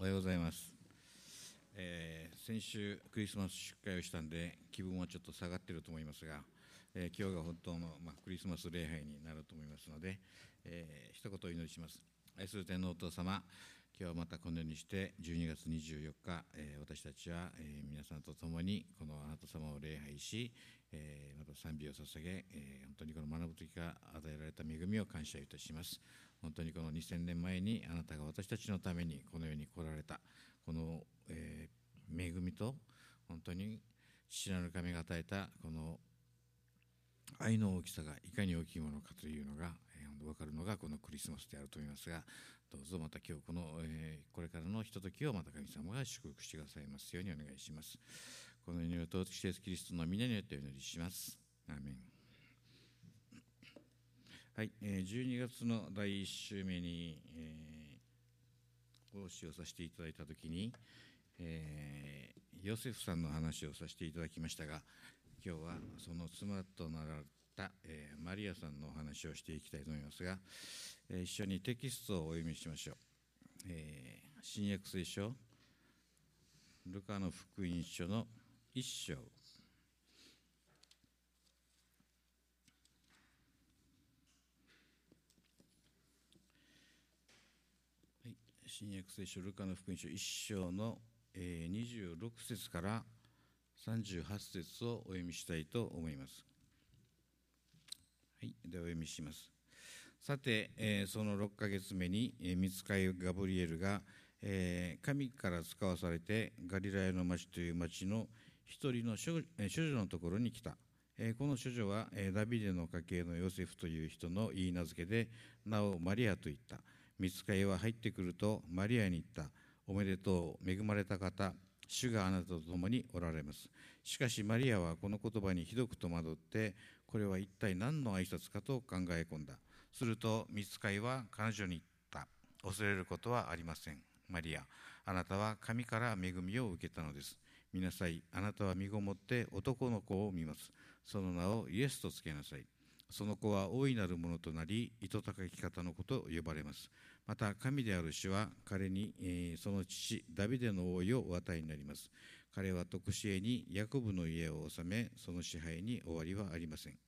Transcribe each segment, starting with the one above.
おはようございます、えー、先週クリスマス出会をしたんで気分はちょっと下がっていると思いますが、えー、今日が本当の、まあ、クリスマス礼拝になると思いますので、えー、一言お祈りします。愛する天皇お父様今日はまたこのようにして12月24日、えー、私たちは、えー、皆さんと共にこのあなた様を礼拝し、えー、また賛美を捧げ、えー、本当にこの学ぶ時が与えられた恵みを感謝いたします。本当にこの2000年前にあなたが私たちのためにこの世に来られたこの、えー、恵みと本当に父なる神が与えたこの愛の大きさがいかに大きいものかというのが、えー、分かるのがこのクリスマスであると思いますがどうぞまた今日この、えー、これからのひとときをまた神様が祝福してくださいますようにお願いします。この祈りを通してキリストの皆によってお祈りしますアーメンはい、え、12月の第1週目に、えー、奉仕をさせていただいたときに、えー、ヨセフさんの話をさせていただきましたが、今日はその妻となられた、えー、マリアさんのお話をしていきたいと思いますが、えー、一緒にテキストをお読みしましょう。えー、新約聖書、ルカの福音書の一章。新約聖書ルカの福音書1章の、えー、26節から38節をお読みしたいと思います。はい、ではお読みします。さて、えー、その6ヶ月目に、えー、見つかいガブリエルが、えー、神から使わされてガリラヤの町という町の一人の処女のところに来た。この処女は、ダビデの家系のヨセフという人の言い名付けで名をマリアと言った。見つかいは入ってくるとマリアに言った。おめでとう恵まれた方主があなたと共におられます。しかしマリアはこの言葉にひどく戸惑ってこれは一体何の挨拶かと考え込んだ。すると見つかいは彼女に言った。恐れることはありませんマリア。あなたは神から恵みを受けたのです。見なさい。あなたは身ごもって男の子を見ます。その名をイエスとつけなさい。その子は大いなるものとなり糸高き方の子と呼ばれます。また神である主は彼に、えー、その父ダビデの王位をお与えになります。彼は徳子へにヤコブの家を治めその支配に終わりはありません。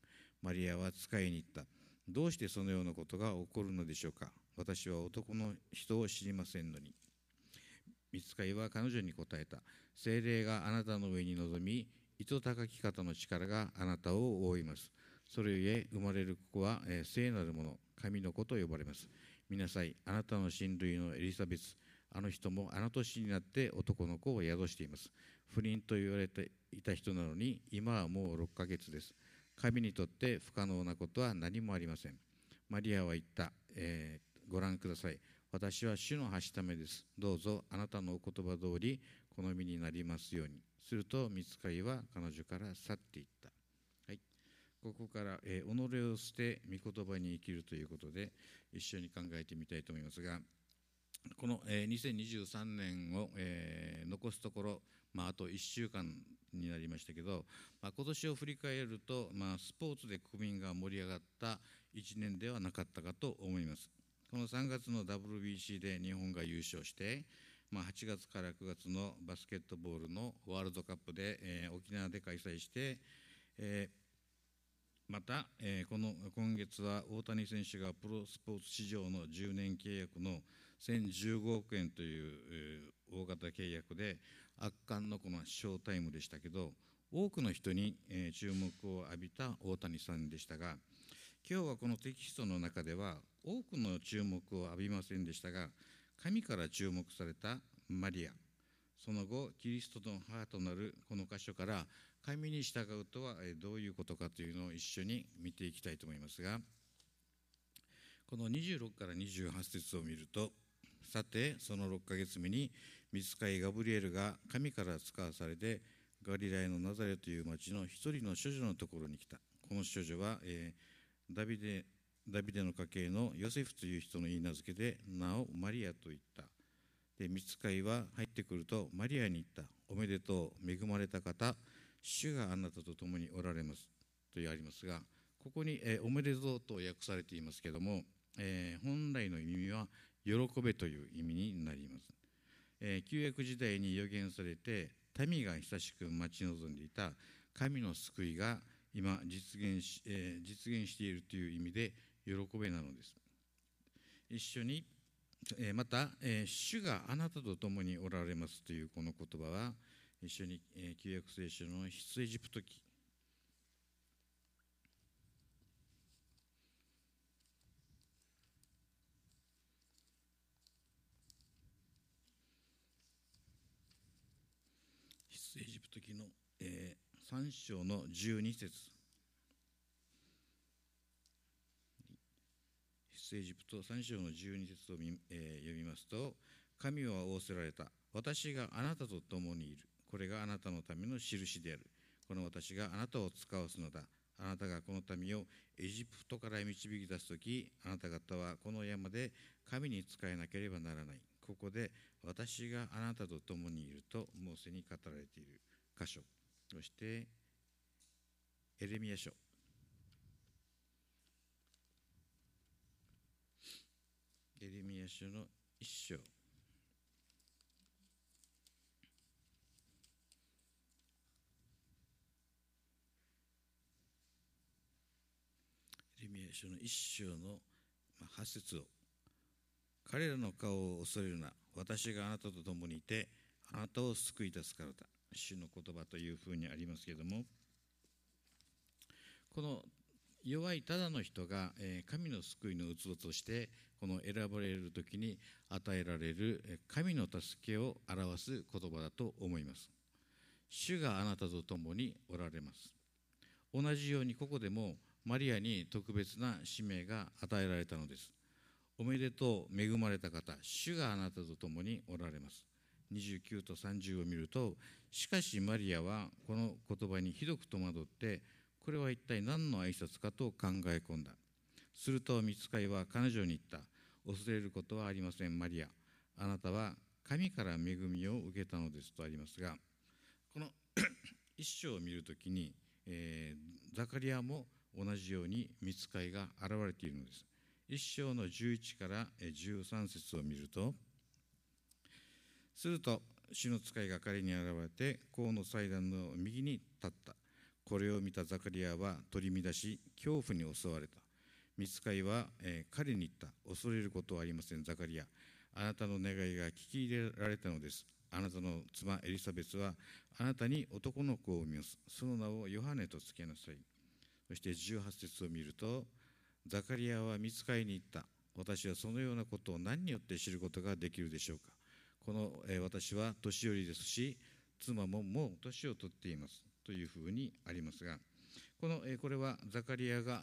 マリアは使いに行った。どうしてそのようなことが起こるのでしょうか。私は男の人を知りませんのに。見つかいは彼女に答えた。精霊があなたの上に臨み糸高き方の力があなたを覆います。それゆえ生まれる子は、え、聖なるもの神の子と呼ばれます。見なさいあなたの親類のエリザベスあの人もあの年になって男の子を宿しています。不倫と言われていた人なのに今はもう6ヶ月です。神にとって不可能なことは何もありません。マリアは言った、えー、ご覧ください。私は主の発しためです。どうぞあなたのお言葉通り好みになりますように。すると見つかりは彼女から去っていった。ここから、えー、己を捨て御言葉に生きるということで一緒に考えてみたいと思いますがこの、えー、2023年を、えー、残すところ、まあ、あと1週間になりましたけど、まあ、今年を振り返ると、まあ、スポーツで国民が盛り上がった1年ではなかったかと思います。この3月の WBC で日本が優勝して、まあ、8月から9月のバスケットボールのワールドカップで、えー、沖縄で開催して、えーまた、えー、この今月は大谷選手がプロスポーツ市場の10年契約の1015億円という、えー、大型契約で圧巻のこのショータイムでしたけど多くの人に、えー、注目を浴びた大谷さんでしたが今日はこのテキストの中では多くの注目を浴びませんでしたが神から注目されたマリア。その後キリストの母となるこの箇所から神に従うとはどういうことかというのを一緒に見ていきたいと思いますがこの26から28節を見るとさてその6ヶ月目に見つかいガブリエルが神から使わされてガリラヤのナザレという町の一人の処女のところに来た。この処女は、えー、ダビデダビデの家系のヨセフという人の言い名付けで名をマリアと言った。で見つかいは入ってくるとマリアに言った。おめでとう恵まれた方。主があなたと共におられます。とありますがここに、えー、おめでとうと訳されていますけども、えー、本来の意味は喜べという意味になります、えー旧約時代に予言されて民が久しく待ち望んでいた神の救いが今実現し,、え実現しているという意味で喜べなのです。一緒に、また、主があなたと共におられますというこの言葉は一緒に、旧約聖書の出エジプト記。出エジプト記の、えー、3章の12節。出エジプト3章の12節を見、えー読みますと神は仰せられた。私があなたと共にいる。これがあなたのための印である。この私があなたを使わすのだ。あなたがこの民をエジプトから導き出す時あなた方はこの山で神に仕えなければならない。ここで私があなたと共にいるとモーセに語られている箇所。そしてエレミヤ書。エレミヤ書の一章。エレミヤ書の一章のまあ八節を。彼らの顔を恐れるな。私があなたと共にいてあなたを救い出すからだ。主の言葉というふうにありますけれども。この弱いただの人が、え神の救いの器としてこの選ばれる時に与えられる神の助けを表す言葉だと思います。主があなたと共におられます。同じようにここでもマリアに特別な使命が与えられたのです。おめでとう恵まれた方主があなたと共におられます。29と30を見るとしかしマリアはこの言葉にひどく戸惑ってこれは一体何の挨拶かと考え込んだ。すると見つかいは彼女に言った。恐れることはありませんマリア。あなたは神から恵みを受けたのですとありますがこの 一章を見るときに、えーザカリアも同じように見つかいが現れているのです。一章の11から13節を見るとすると主の使いが彼に現れて甲の祭壇の右に立った。これを見たザカリアは取り乱し恐怖に襲われた。見つかいは、えー彼に言った。恐れることはありません。ザカリアあなたの願いが聞き入れられたのです。あなたの妻エリザベスはあなたに男の子を産みます。その名をヨハネとつけなさい。そして18節を見るとザカリアは見つかいに言った。私はそのようなことを何によって知ることができるでしょうか。この、えー私は年寄りですし妻ももう年を取っています。というふうにありますがこの、これはザカリアが、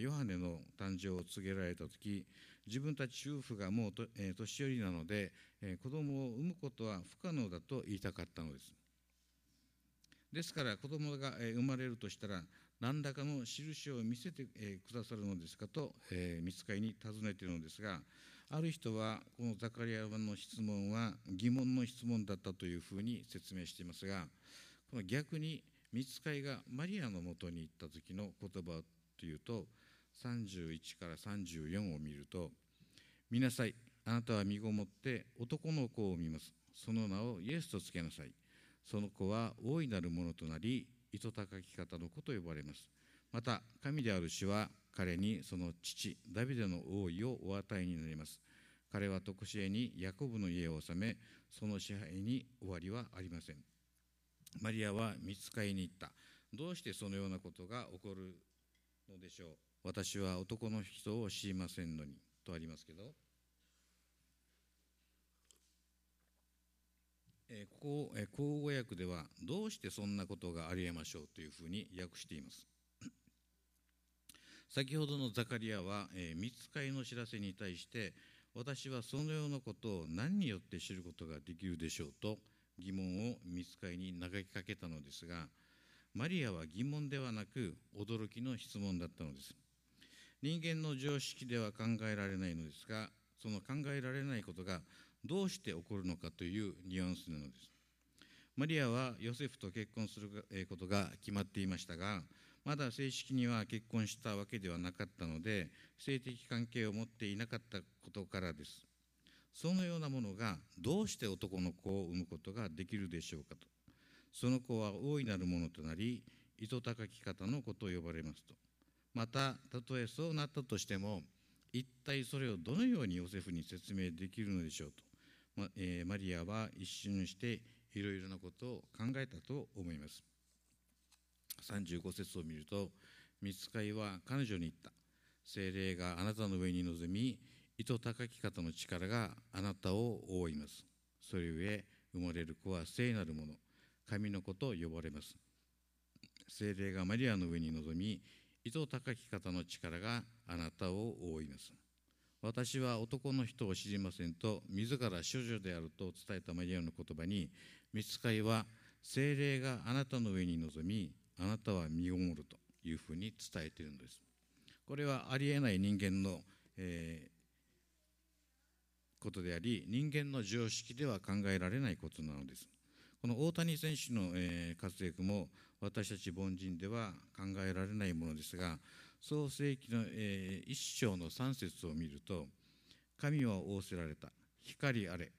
ヨハネの誕生を告げられた時自分たち夫婦がもう、年寄りなので、え子供を産むことは不可能だと言いたかったのです。ですから子供が、え生まれるとしたら何らかの印を見せて、くださるのですかと、見つかりに尋ねているのですがある人はこのザカリアの質問は疑問の質問だったというふうに説明していますがこの逆に見つかいがマリアのもとに行った時の言葉というと31から34を見ると「見なさいあなたは身ごもって男の子を見ます。その名をイエスとつけなさい。その子は大いなるものとなり糸高き方の子と呼ばれます。また神である主は彼にその父ダビデの王位をお与えになります。彼は常しえにヤコブの家を治めその支配に終わりはありません。マリアは見つかいに行った。どうしてそのようなことが起こるのでしょう？私は男の人を知りませんのに。とありますけど。えーここ、えー口語訳ではどうしてそんなことがありえましょう？というふうに訳しています。先ほどのザカリアは、えー、見つかいの知らせに対して私はそのようなことを何によって知ることができるでしょう？と疑問を見つかいに投げかけたのですがマリアは疑問ではなく驚きの質問だったのです。人間の常識では考えられないのですがその考えられないことがどうして起こるのかというニュアンスなのです。マリアはヨセフと結婚するえことが決まっていましたがまだ正式には結婚したわけではなかったので性的関係を持っていなかったことからです。そのようなものがどうして男の子を産むことができるでしょうかと。その子は大いなるものとなり糸高き方のことを呼ばれますと。またたとえそうなったとしても一体それをどのようにヨセフに説明できるのでしょうと、まえー、マリアは一瞬していろいろなことを考えたと思います。35節を見ると見つかいは彼女に言った。精霊があなたの上に臨み糸高き方の力があなたを覆います。それゆえ生まれる子は聖なるもの。神の子と呼ばれます。精霊がマリアの上に臨み糸高き方の力があなたを覆います。私は男の人を知りませんと自ら処女であると伝えたマリアの言葉に見つかいは精霊があなたの上に臨みあなたは身ごもるというふうに伝えているんです。これはありえない人間の、えことであり人間の常識では考えられないことなのです。この大谷選手の、え活躍も私たち凡人では考えられないものですが創世紀の、え一章の3節を見ると神は仰せられた。光あれ。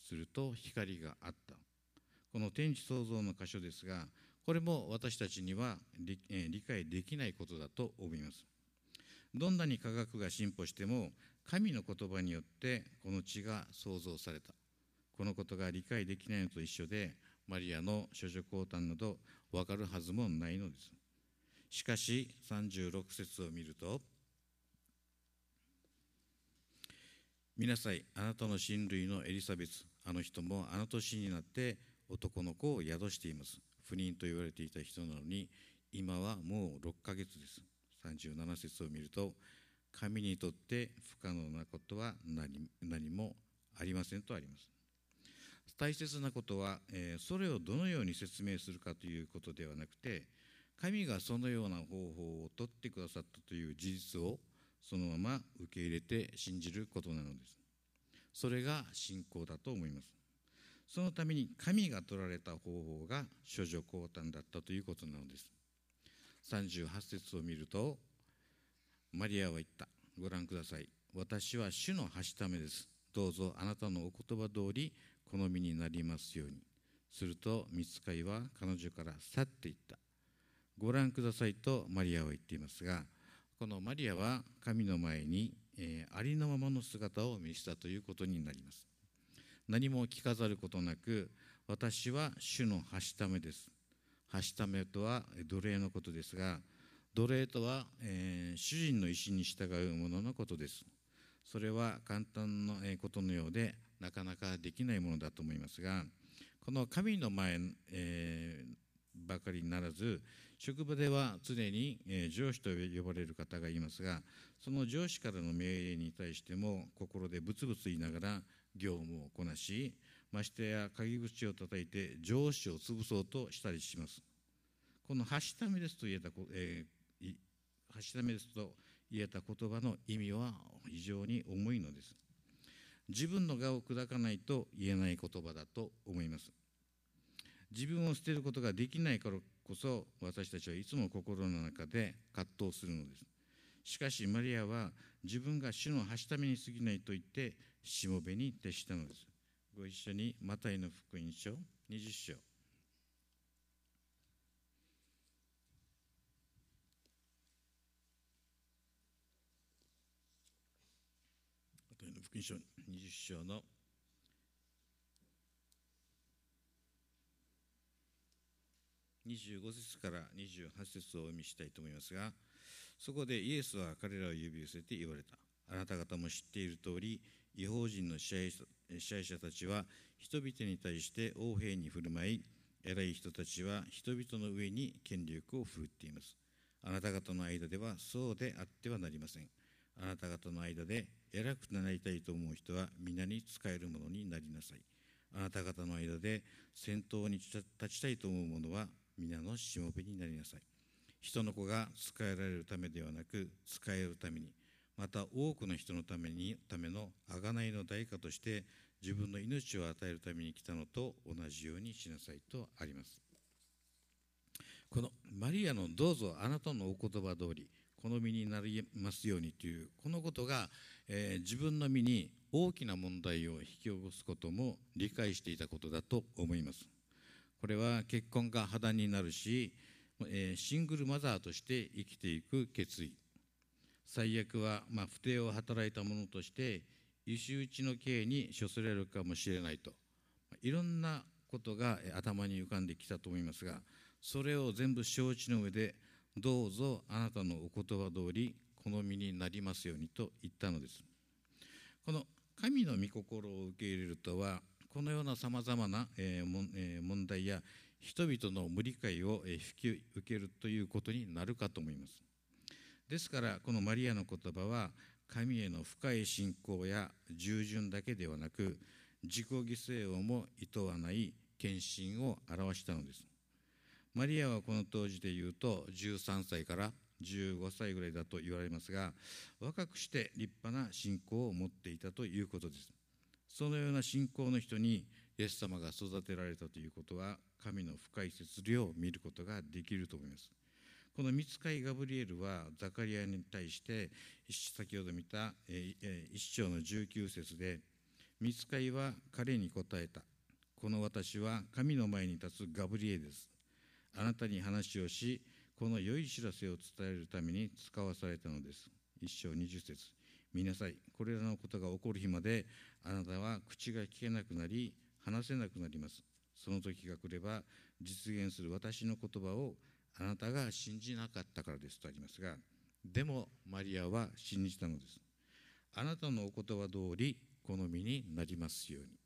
すると光があった。この天地創造の箇所ですがこれも私たちには理,、え理解できないことだと思います。どんなに科学が進歩しても神の言葉によってこの地が創造された。このことが理解できないのと一緒でマリアの処女降誕など分かるはずもないのです。しかし36節を見ると見なさいあなたの親類のエリザベスあの人もあの年になって男の子を宿しています。不妊と言われていた人なのに今はもう6ヶ月です。37節を見ると神にとって不可能なことは何何もありませんとあります。大切なことは、えー、それをどのように説明するかということではなくて神がそのような方法をとってくださったという事実をそのまま受け入れて信じることなのです。それが信仰だと思います。そのために神が取られた方法が処女降誕だったということなのです。38節を見るとマリアは言った。ご覧ください。私は主のはしためです。どうぞあなたのお言葉通り好みになりますように。すると見つかいは彼女から去っていった。ご覧くださいとマリアは言っていますがこのマリアは神の前に、えー、ありのままの姿を見せたということになります。何も聞かざることなく私は主のはしためです。はしためとは奴隷のことですが奴隷とは、えー、主人の意思に従うもののことです。それは簡単なことのようでなかなかできないものだと思いますがこの神の前、えー、ばかりにならず職場では常に、えー、上司と呼ばれる方がいますがその上司からの命令に対しても心でブツブツ言いながら業務をこなしましてや鍵口を叩いて上司を潰そうとしたりします。この「はしためです」と言えた、えーはしためですと言えた言葉の意味は非常に重いのです。自分の我を砕かないと言えない言葉だと思います。自分を捨てることができないからこそ私たちはいつも心の中で葛藤するのです。しかしマリアは自分が主のはしために過ぎないと言ってしもべに徹したのです。ご一緒にマタイの福音書20章。福音書20章の。25節から28節をお読みしたいと思いますがそこでイエスは彼らを指寄せて言われた。あなた方も知っている通り違法人の支配者たちは人々に対して横柄に振る舞い偉い人たちは人々の上に権力を振るっています。あなた方の間ではそうであってはなりません。あなた方の間で偉くなりたいと思う人は皆に仕えるものになりなさい。あなた方の間で先頭に立ちたいと思う者は皆のしもべになりなさい。人の子が仕えられるためではなく仕えるためにまた多くの人のためにための贖いの代価として自分の命を与えるために来たのと同じようにしなさいとあります。このマリアのどうぞあなたのお言葉通り好みになりますようにというこのことが、えー、自分の身に大きな問題を引き起こすことも理解していたことだと思います。これは結婚が破談になるし、えー、シングルマザーとして生きていく決意。最悪は、まあ、不定を働いた者として石打ちの刑に処せられるかもしれないと。いろんなことが頭に浮かんできたと思いますがそれを全部承知の上でどうぞあなたのお言葉通り好みになりますようにと言ったのです。この神の御心を受け入れるとはこのようなさまざまな、え問題や人々の無理解を引き受けるということになるかと思います。ですからこのマリアの言葉は神への深い信仰や従順だけではなく自己犠牲をもいとわない献身を表したのです。マリアはこの当時でいうと13歳から15歳ぐらいだと言われますが若くして立派な信仰を持っていたということです。そのような信仰の人にイエス様が育てられたということは神の深い説理を見ることができると思います。この見つかいガブリエルはザカリアに対して先ほど見た一章の19節で見つかいは彼に答えた。この私は神の前に立つガブリエルです。あなたに話をしこの良い知らせを伝えるために使わされたのです。一章20節。見なさい。これらのことが起こる日まであなたは口が聞けなくなり話せなくなります。その時が来れば実現する私の言葉をあなたが信じなかったからです。とありますがでもマリアは信じたのです。あなたのお言葉通り好みになりますように。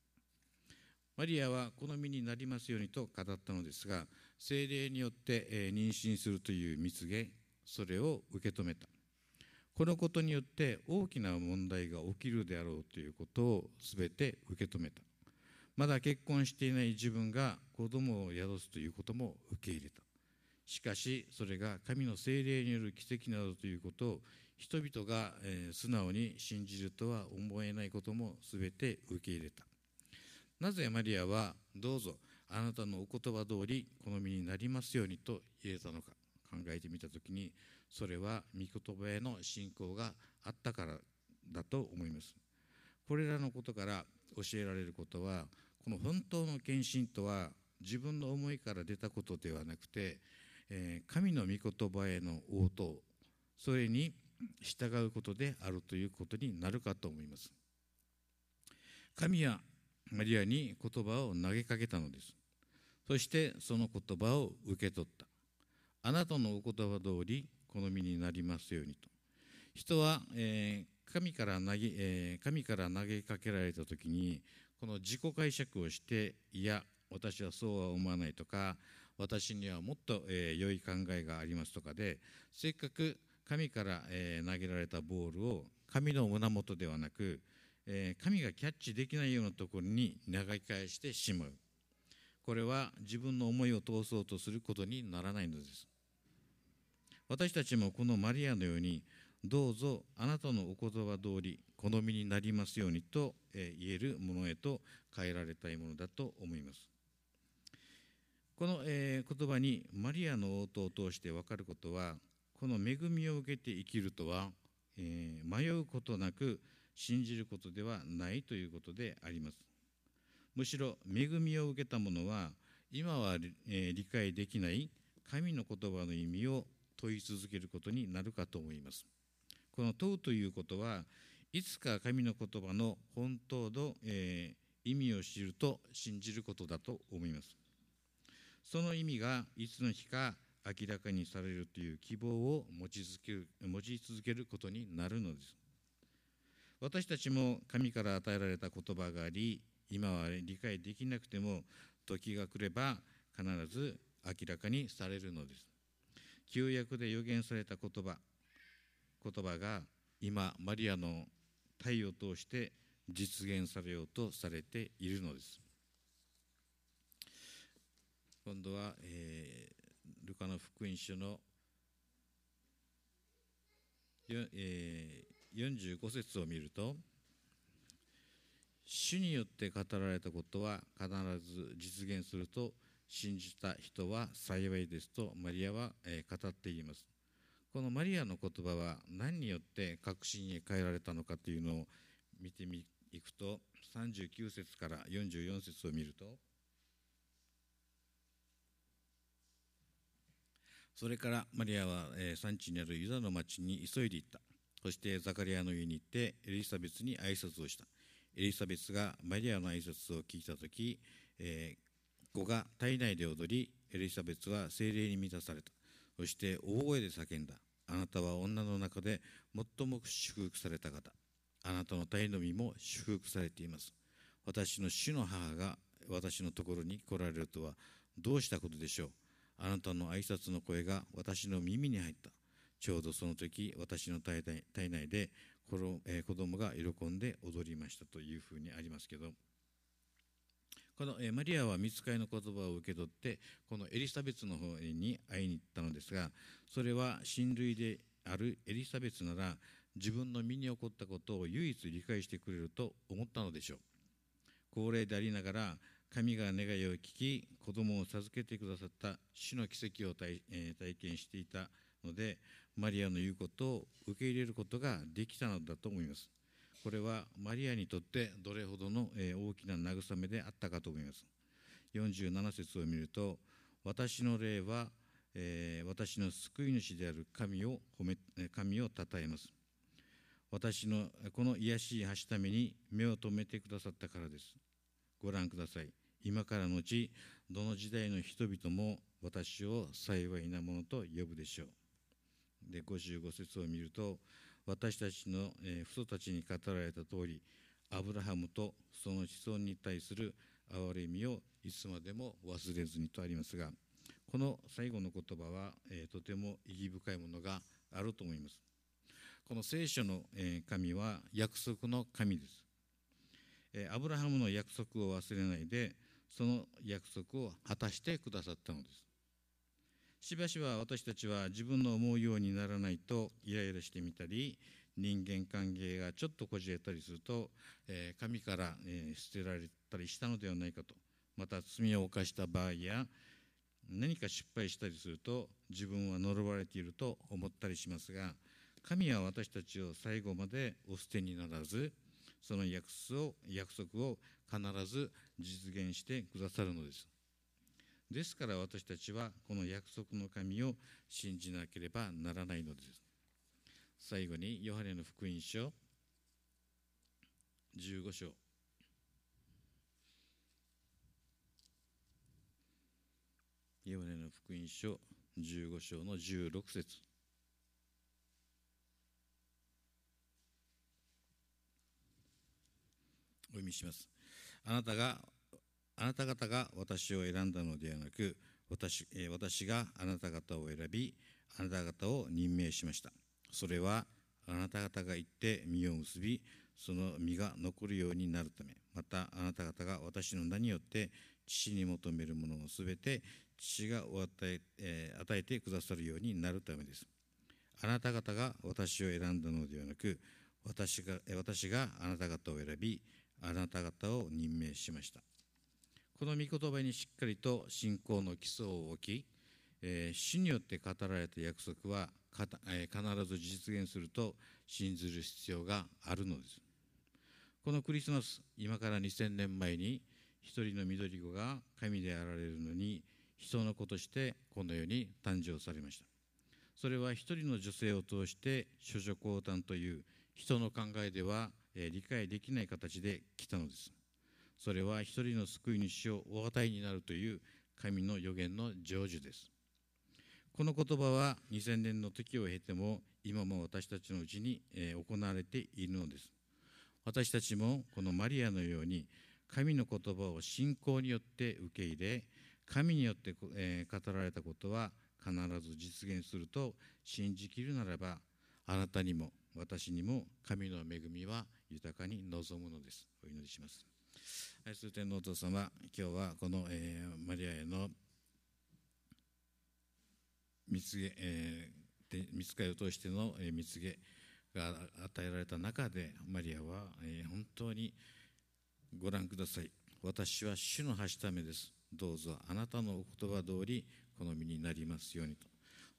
マリアは好みになりますようにと語ったのですが精霊によって、妊娠するという蜜げそれを受け止めた。このことによって大きな問題が起きるであろうということを全て受け止めた。まだ結婚していない自分が子供を宿すということも受け入れた。しかしそれが神の精霊による奇跡などということを人々が、素直に信じるとは思えないことも全て受け入れた。なぜマリアはどうぞあなたのお言葉通り好みになりますようにと言えたのか考えてみた時にそれは御言葉への信仰があったからだと思います。これらのことから教えられることはこの本当の献身とは自分の思いから出たことではなくてえー、神の御言葉への応答それに従うことであるということになるかと思います。神はマリアに言葉を投げかけたのです。そしてその言葉を受け取った。あなたのお言葉通り好みになりますようにと。人は、えー、神から投げ、えー、神から投げかけられた時にこの自己解釈をしていや私はそうは思わないとか私にはもっと、えー、良い考えがありますとかでせっかく神から、えー、投げられたボールを神の胸元ではなく、えー、神がキャッチできないようなところに投げ返してしまう。これは自分の思いを通そうとすることにならないのです。私たちもこのマリアのようにどうぞあなたのお言葉通り好みになりますようにと、え、言えるものへと変えられたいものだと思います。この、え、言葉にマリアの応答を通して分かることはこの恵みを受けて生きるとは、え、迷うことなく信じることではないということであります。むしろ恵みを受けた者は今は、理解できない神の言葉の意味を問い続けることになるかと思います。この問うということはいつか神の言葉の本当の、えー、意味を知ると信じることだと思います。その意味がいつの日か明らかにされるという希望を持ち続ける持ち続けることになるのです。私たちも神から与えられた言葉があり今は理解できなくても時が来れば必ず明らかにされるのです。旧約で予言された言葉言葉が今マリアの体を通して実現されようとされているのです。今度は、えー、ルカの福音書の、えー、45節を見ると主によって語られたことは必ず実現すると信じた人は幸いですとマリアは、語っています。このマリアの言葉は何によって確信に変えられたのかというのを見てみいくと39節から44節を見るとそれからマリアは、産地にあるユダの町に急いで行った。そしてザカリアの家に行ってエリザベスに挨拶をした。エリザベスがマリアの挨拶を聞いた時、えー、子が体内で踊りエリザベスは精霊に満たされた。そして大声で叫んだ。あなたは女の中で最も祝福された方。あなたの体の身も祝福されています。私の主の母が私のところに来られるとはどうしたことでしょう。あなたの挨拶の声が私の耳に入った。ちょうどその時私の体内で子供が喜んで踊りましたというふうにありますけど。このマリアは見つかりの言葉を受け取ってこのエリザベスの方に会いに行ったのですがそれは親類であるエリザベスなら自分の身に起こったことを唯一理解してくれると思ったのでしょう。高齢でありながら神が願いを聞き子供を授けてくださった主の奇跡を体,、え、体験していたのでマリアの言うことを受け入れることができたのだと思います。これはマリアにとってどれほどの、え、大きな慰めであったかと思います。47節を見ると私の霊は、えー、私の救い主である神を褒め神をたたえます。私のこの癒しい橋ために目を留めてくださったからです。ご覧ください。今からのちどの時代の人々も私を幸いなものと呼ぶでしょう。で55節を見ると私たちの、え父祖たちに語られた通りアブラハムとその子孫に対する憐れみをいつまでも忘れずにとありますがこの最後の言葉は、えとても意義深いものがあると思います。この聖書の、え神は約束の神です。えアブラハムの約束を忘れないでその約束を果たしてくださったのです。しばしば私たちは自分の思うようにならないとイライラしてみたり人間関係がちょっとこじれたりすると、え、神から、え、捨てられたりしたのではないかと。また罪を犯した場合や何か失敗したりすると自分は呪われていると思ったりしますが神は私たちを最後までお捨てにならずその約束を約束を必ず実現してくださるのです。ですから私たちはこの約束の神を信じなければならないのです。最後にヨハネの福音書15章。ヨハネの福音書15章の16節。お読みします。あなたがあなた方が私を選んだのではなく私私があなた方を選びあなた方を任命しました。それはあなた方が行って実を結びその実が残るようになるため。またあなた方が私の名によって父に求めるものをすべて父がお与え、与えてくださるようになるためです。あなた方が私を選んだのではなく私が私があなた方を選びあなた方を任命しました。この御言葉にしっかりと信仰の基礎を置き、えー、主によって語られた約束はかた、えー、必ず実現すると信ずる必要があるのです。このクリスマス今から2000年前に一人の緑子が神であられるのに人の子としてこの世に誕生されました。それは一人の女性を通して諸女降誕という人の考えではえ理解できない形で来たのです。それは一人の救い主をお与えになるという神の予言の成就ですこの言葉は2000年の時を経ても今も私たちのうちに、行われているのです私たちもこのマリアのように神の言葉を信仰によって受け入れ神によって、語られたことは必ず実現すると信じきるならばあなたにも私にも神の恵みは豊かに望むのです。お祈りします。愛する天皇お父様、今日はこの、えー、マリアへの蜜げ、えー、蜜会を通しての、えー、蜜げが与えられた中で、マリアは、えー、本当にご覧ください。私は主の橋ためです。どうぞあなたのお言葉通り好みになりますようにと。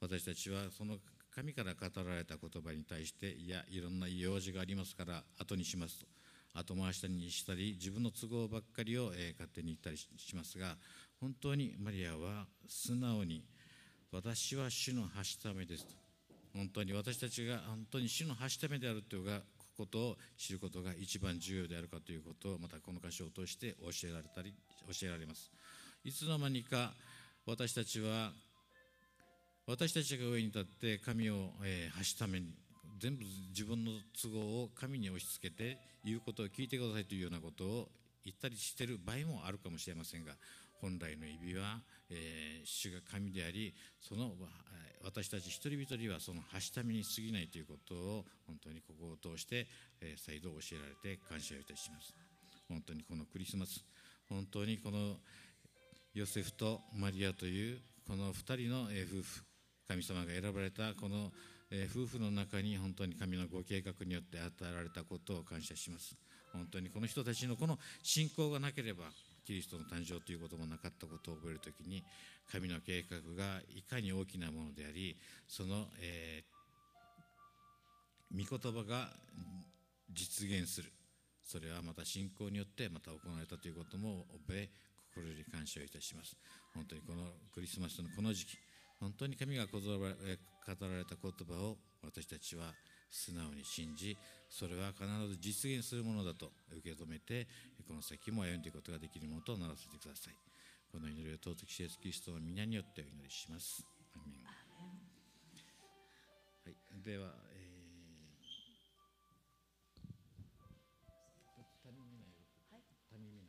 私たちはその神から語られた言葉に対していやいろんな用事がありますから後にしますと後回しにしたり自分の都合ばっかりを、え勝手に言ったりしますが本当にマリアは素直に「私は主のはしためです」と。本当に私たちが本当に主のはしためであるということを知ることが一番重要であるかということをまたこの箇所を通して教えられたり教えられます。いつの間にか私たちは私たちが上に立って神を、えー、発しために全部自分の都合を神に押し付けて言うことを聞いてくださいというようなことを言ったりしている場合もあるかもしれませんが本来の意味は、えー、主が神でありその私たち一人一人はそのはしために過ぎないということを本当にここを通して、えー、再度教えられて感謝いたします。本当にこのクリスマス本当にこのヨセフとマリアというこの2人の夫婦神様が選ばれたこのえ夫婦の中に本当に神のご計画によって与えられたことを感謝します。本当にこの人たちのこの信仰がなければキリストの誕生ということもなかったことを覚えるときに神の計画がいかに大きなものでありその、えー、御言葉が実現する。それはまた信仰によってまた行われたということも覚え心より感謝をいたします。本当にこのクリスマスのこの時期本当に神が語られた言葉を私たちは素直に信じそれは必ず実現するものだと受け止めてこの先も歩んでいくことができるものとならせてください。この祈りを尊きイエスキリストの皆によってお祈りします。はい、では